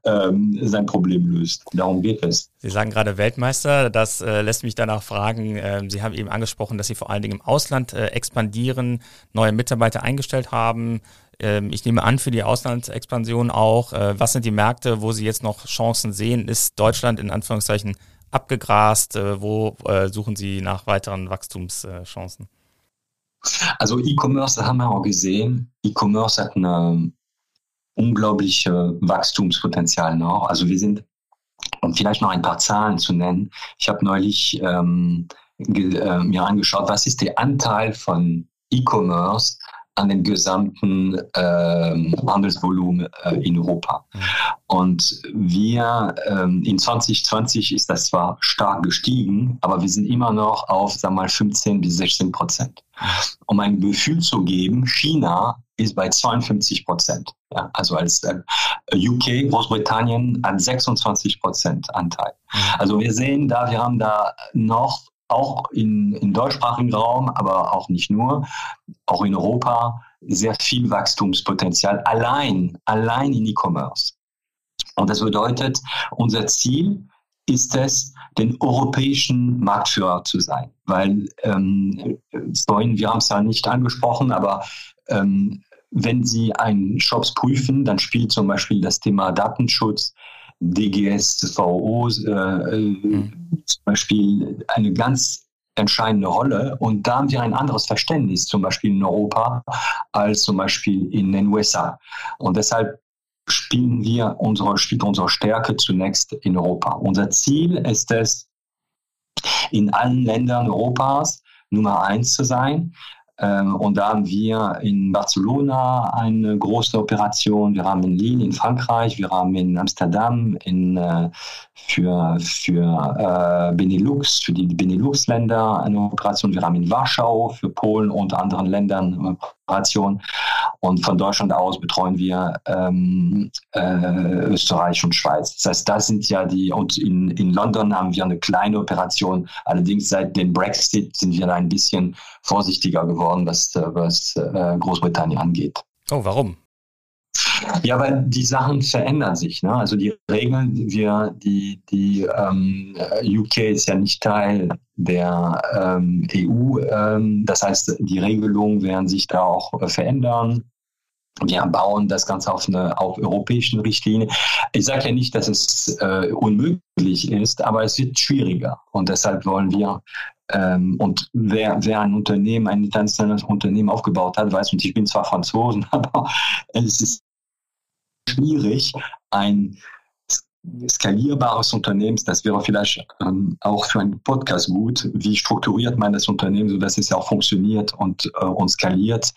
ähm, sein Problem löst. Darum geht ist. Sie sagen gerade Weltmeister, das äh, lässt mich danach fragen. Äh, Sie haben eben angesprochen, dass Sie vor allen Dingen im Ausland äh, expandieren, neue Mitarbeiter eingestellt haben. Ähm, ich nehme an, für die Auslandsexpansion auch. Äh, was sind die Märkte, wo Sie jetzt noch Chancen sehen? Ist Deutschland in Anführungszeichen abgegrast? Äh, wo äh, suchen Sie nach weiteren Wachstumschancen? Also E-Commerce haben wir auch gesehen. E-Commerce hat ein unglaubliche Wachstumspotenzial noch. Also wir sind um vielleicht noch ein paar Zahlen zu nennen. Ich habe neulich ähm, äh, mir angeschaut, was ist der Anteil von E-Commerce an dem gesamten ähm, Handelsvolumen äh, in Europa. Mhm. Und wir ähm, in 2020 ist das zwar stark gestiegen, aber wir sind immer noch auf, sagen wir mal, 15 bis 16 Prozent. Mhm. Um ein Gefühl zu geben, China ist bei 52 Prozent. Ja, also als äh, UK, Großbritannien hat 26 Prozent Anteil. Mhm. Also wir sehen da, wir haben da noch auch in, im deutschsprachigen Raum, aber auch nicht nur, auch in Europa sehr viel Wachstumspotenzial allein, allein in E-Commerce. Und das bedeutet, unser Ziel ist es, den europäischen Marktführer zu sein. Weil, ähm, vorhin, wir haben es ja nicht angesprochen, aber ähm, wenn Sie einen Shops prüfen, dann spielt zum Beispiel das Thema Datenschutz, DGSVO äh, mhm. zum Beispiel eine ganz entscheidende Rolle. Und da haben wir ein anderes Verständnis, zum Beispiel in Europa, als zum Beispiel in den USA. Und deshalb spielen wir unsere, spielt unsere Stärke zunächst in Europa. Unser Ziel ist es, in allen Ländern Europas Nummer eins zu sein. Ähm, und da haben wir in Barcelona eine große Operation, wir haben in Lille in Frankreich, wir haben in Amsterdam in, äh, für, für äh, Benelux, für die Benelux-Länder eine Operation, wir haben in Warschau für Polen und anderen Ländern Kooperation. Und von Deutschland aus betreuen wir ähm, äh, Österreich und Schweiz. Das heißt, das sind ja die, und in, in London haben wir eine kleine Operation. Allerdings seit dem Brexit sind wir da ein bisschen vorsichtiger geworden, was, was äh, Großbritannien angeht. Oh, warum? Ja, weil die Sachen verändern sich. Ne? Also die Regeln, wir, die, die ähm, UK ist ja nicht Teil der ähm, EU. Ähm, das heißt, die Regelungen werden sich da auch äh, verändern. Wir bauen das Ganze auf eine auf europäischen Richtlinie. Ich sage ja nicht, dass es äh, unmöglich ist, aber es wird schwieriger. Und deshalb wollen wir ähm, und wer, wer ein Unternehmen, ein internationales Unternehmen aufgebaut hat, weiß, und ich bin zwar Franzosen, *laughs* aber es ist schwierig, ein skalierbares Unternehmen, das wäre vielleicht ähm, auch für einen Podcast gut, wie strukturiert man das Unternehmen, sodass es auch funktioniert und, äh, und skaliert.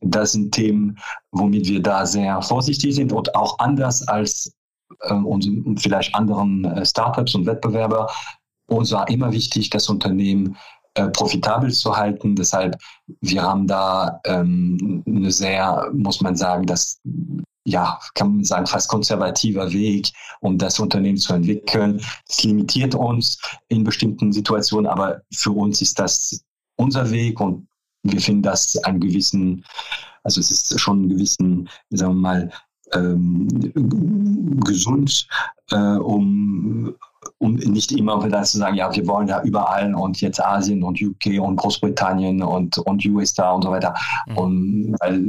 Das sind Themen, womit wir da sehr vorsichtig sind und auch anders als äh, und, vielleicht anderen äh, Startups und Wettbewerber. Uns war immer wichtig, das Unternehmen äh, profitabel zu halten. Deshalb, wir haben da ähm, eine sehr, muss man sagen, dass ja, kann man sagen, fast konservativer Weg, um das Unternehmen zu entwickeln. Es limitiert uns in bestimmten Situationen, aber für uns ist das unser Weg und wir finden das einen gewissen, also es ist schon einen gewissen, sagen wir mal, ähm, gesund, äh, um um nicht immer wieder zu sagen, ja, wir wollen ja überall und jetzt Asien und UK und Großbritannien und, und USA und so weiter. Mhm. Und weil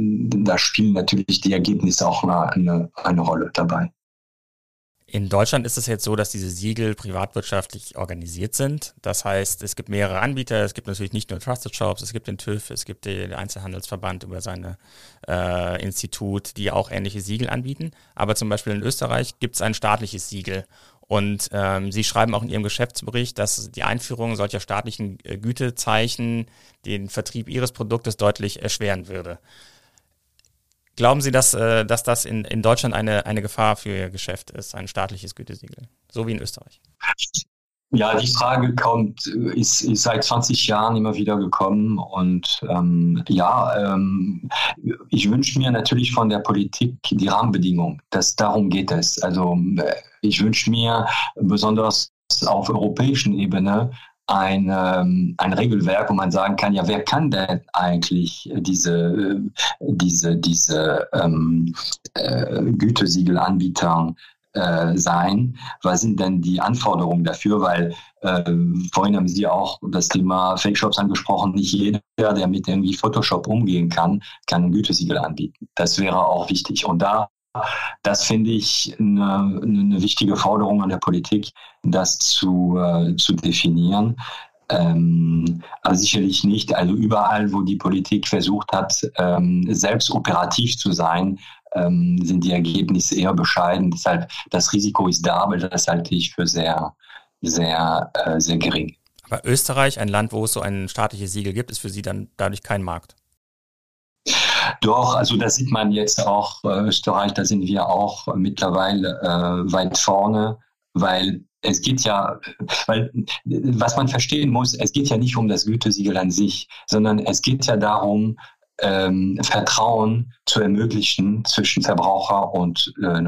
da spielen natürlich die Ergebnisse auch eine, eine Rolle dabei. In Deutschland ist es jetzt so, dass diese Siegel privatwirtschaftlich organisiert sind. Das heißt, es gibt mehrere Anbieter. Es gibt natürlich nicht nur Trusted Shops, es gibt den TÜV, es gibt den Einzelhandelsverband über seine äh, Institut, die auch ähnliche Siegel anbieten. Aber zum Beispiel in Österreich gibt es ein staatliches Siegel. Und ähm, Sie schreiben auch in Ihrem Geschäftsbericht, dass die Einführung solcher staatlichen äh, Gütezeichen den Vertrieb Ihres Produktes deutlich erschweren würde. Glauben Sie, dass, äh, dass das in, in Deutschland eine, eine Gefahr für Ihr Geschäft ist, ein staatliches Gütesiegel, so wie in Österreich? Ja, die Frage kommt, ist, ist seit 20 Jahren immer wieder gekommen und ähm, ja, ähm, ich wünsche mir natürlich von der Politik die Rahmenbedingungen. Das, darum geht es. Also äh, ich wünsche mir besonders auf europäischen Ebene ein, ähm, ein Regelwerk, wo man sagen kann, ja, wer kann denn eigentlich diese, diese, diese ähm, äh, Gütesiegelanbieter äh, sein? Was sind denn die Anforderungen dafür? Weil äh, vorhin haben Sie auch das Thema Fake Shops angesprochen. Nicht jeder, der mit irgendwie Photoshop umgehen kann, kann ein Gütesiegel anbieten. Das wäre auch wichtig. Und da das finde ich eine, eine, wichtige Forderung an der Politik, das zu, äh, zu definieren. Ähm, aber sicherlich nicht. Also überall, wo die Politik versucht hat, ähm, selbst operativ zu sein, ähm, sind die Ergebnisse eher bescheiden. Deshalb, das Risiko ist da, aber das halte ich für sehr, sehr, äh, sehr gering. Aber Österreich, ein Land, wo es so ein staatliches Siegel gibt, ist für Sie dann dadurch kein Markt? Doch, also da sieht man jetzt auch äh, Österreich, da sind wir auch mittlerweile äh, weit vorne, weil es geht ja, weil was man verstehen muss, es geht ja nicht um das Gütesiegel an sich, sondern es geht ja darum, ähm, Vertrauen zu ermöglichen zwischen Verbraucher und, äh,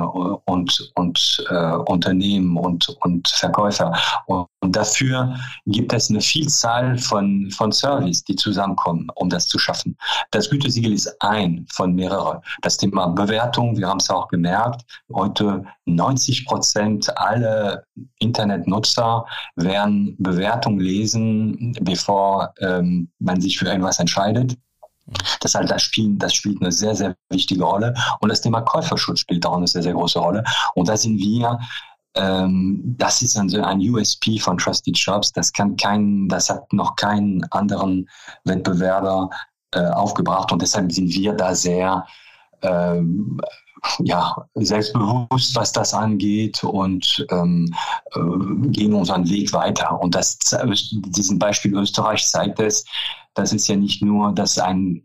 und, und äh, Unternehmen und, und Verkäufer. Und, und, dafür gibt es eine Vielzahl von, von Service, die zusammenkommen, um das zu schaffen. Das Gütesiegel ist ein von mehreren. Das Thema Bewertung, wir haben es auch gemerkt, heute 90 Prozent aller Internetnutzer werden Bewertung lesen, bevor ähm, man sich für irgendwas entscheidet. Das, halt, das, spielt, das spielt eine sehr, sehr wichtige Rolle. Und das Thema Käuferschutz spielt auch eine sehr, sehr große Rolle. Und da sind wir, ähm, das ist ein, ein USP von Trusted Shops. Das kann kein, das hat noch keinen anderen Wettbewerber äh, aufgebracht. Und deshalb sind wir da sehr, ähm, ja, selbstbewusst, was das angeht und ähm, äh, gehen unseren Weg weiter. Und das, diesen Beispiel Österreich zeigt es, das ist ja nicht nur, dass ein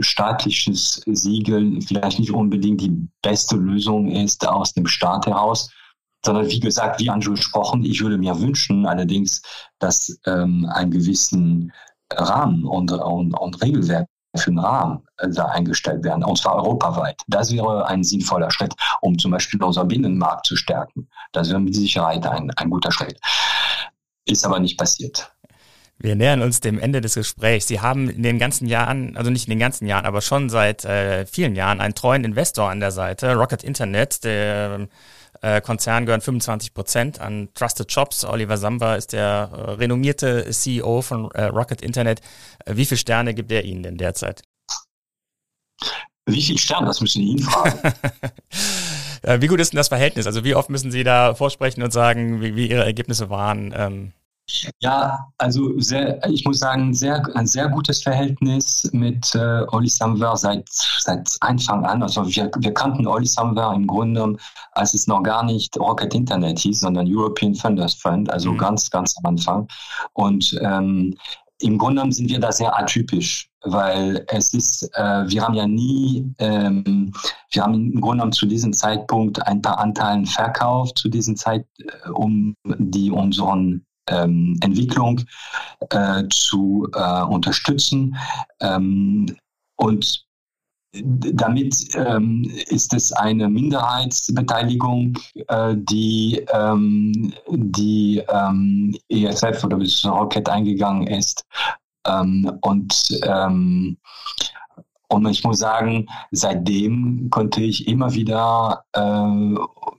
staatliches Siegel vielleicht nicht unbedingt die beste Lösung ist aus dem Staat heraus, sondern wie gesagt, wie angesprochen, ich würde mir wünschen allerdings, dass ähm, ein gewissen Rahmen und, und, und Regelwerk für einen Rahmen äh, da eingestellt werden, und zwar europaweit. Das wäre ein sinnvoller Schritt, um zum Beispiel unseren Binnenmarkt zu stärken. Das wäre mit Sicherheit ein, ein guter Schritt. Ist aber nicht passiert. Wir nähern uns dem Ende des Gesprächs. Sie haben in den ganzen Jahren, also nicht in den ganzen Jahren, aber schon seit äh, vielen Jahren einen treuen Investor an der Seite, Rocket Internet. Der äh, Konzern gehören 25 Prozent an Trusted Shops. Oliver Samba ist der äh, renommierte CEO von äh, Rocket Internet. Äh, wie viele Sterne gibt er Ihnen denn derzeit? Wie viele Sterne? Das müssen Sie ihn fragen. *laughs* Äh, wie gut ist denn das Verhältnis? Also wie oft müssen Sie da vorsprechen und sagen, wie, wie Ihre Ergebnisse waren? Ähm ja, also sehr, ich muss sagen, sehr, ein sehr gutes Verhältnis mit äh, Oli Samwer seit, seit Anfang an. Also wir, wir kannten Oli Samwer im Grunde, als es noch gar nicht Rocket Internet hieß, sondern European Funders Fund, also mhm. ganz, ganz am Anfang. Und ähm, im Grunde sind wir da sehr atypisch, weil es ist, äh, wir haben ja nie, ähm, wir haben im Grunde genommen zu diesem Zeitpunkt ein paar Anteilen verkauft, zu diesem Zeit, äh, um die unseren ähm, Entwicklung äh, zu äh, unterstützen. Ähm, und damit ähm, ist es eine Minderheitsbeteiligung, äh, die ähm, die ähm, ESF oder Rocket eingegangen ist. Ähm, und und ich muss sagen, seitdem konnte ich immer wieder, äh,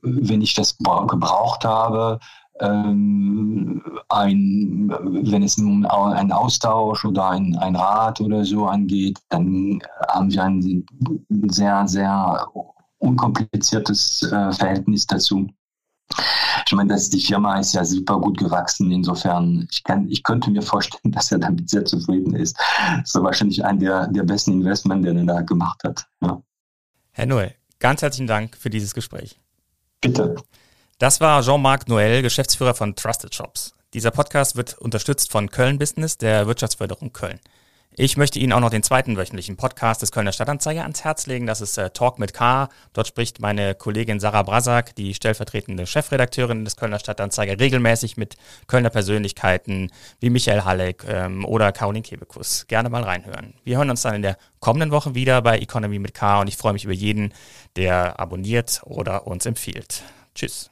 wenn ich das gebraucht habe, ähm, ein, wenn es um einen Austausch oder ein, ein Rat oder so angeht, dann haben wir ein sehr, sehr unkompliziertes äh, Verhältnis dazu. Ich meine, dass die Firma ist ja super gut gewachsen. Insofern, ich, kann, ich könnte mir vorstellen, *laughs* dass er damit sehr zufrieden ist. Das ist wahrscheinlich ein der, der besten Investment, den er da gemacht hat. Ja. Herr Noel, ganz herzlichen Dank für dieses Gespräch. Bitte. Das war Jean-Marc Noël, Geschäftsführer von Trusted Shops. Dieser Podcast wird unterstützt von Köln Business, der Wirtschaftsförderung Köln. Ich möchte Ihnen auch noch den zweiten wöchentlichen Podcast des Kölner Stadtanzeiger ans Herz legen. Das ist äh, Talk mit K. Dort spricht meine Kollegin Sarah Brasak, die stellvertretende Chefredakteurin des Kölner Stadtanzeiger, regelmäßig mit Kölner Persönlichkeiten wie Michael Halleck ähm, oder Caroline Kebekus. Gerne mal reinhören. Wir hören uns dann in der kommenden Woche wieder bei Economy mit K und ich freue mich über jeden, der abonniert oder uns empfiehlt. Tschüss.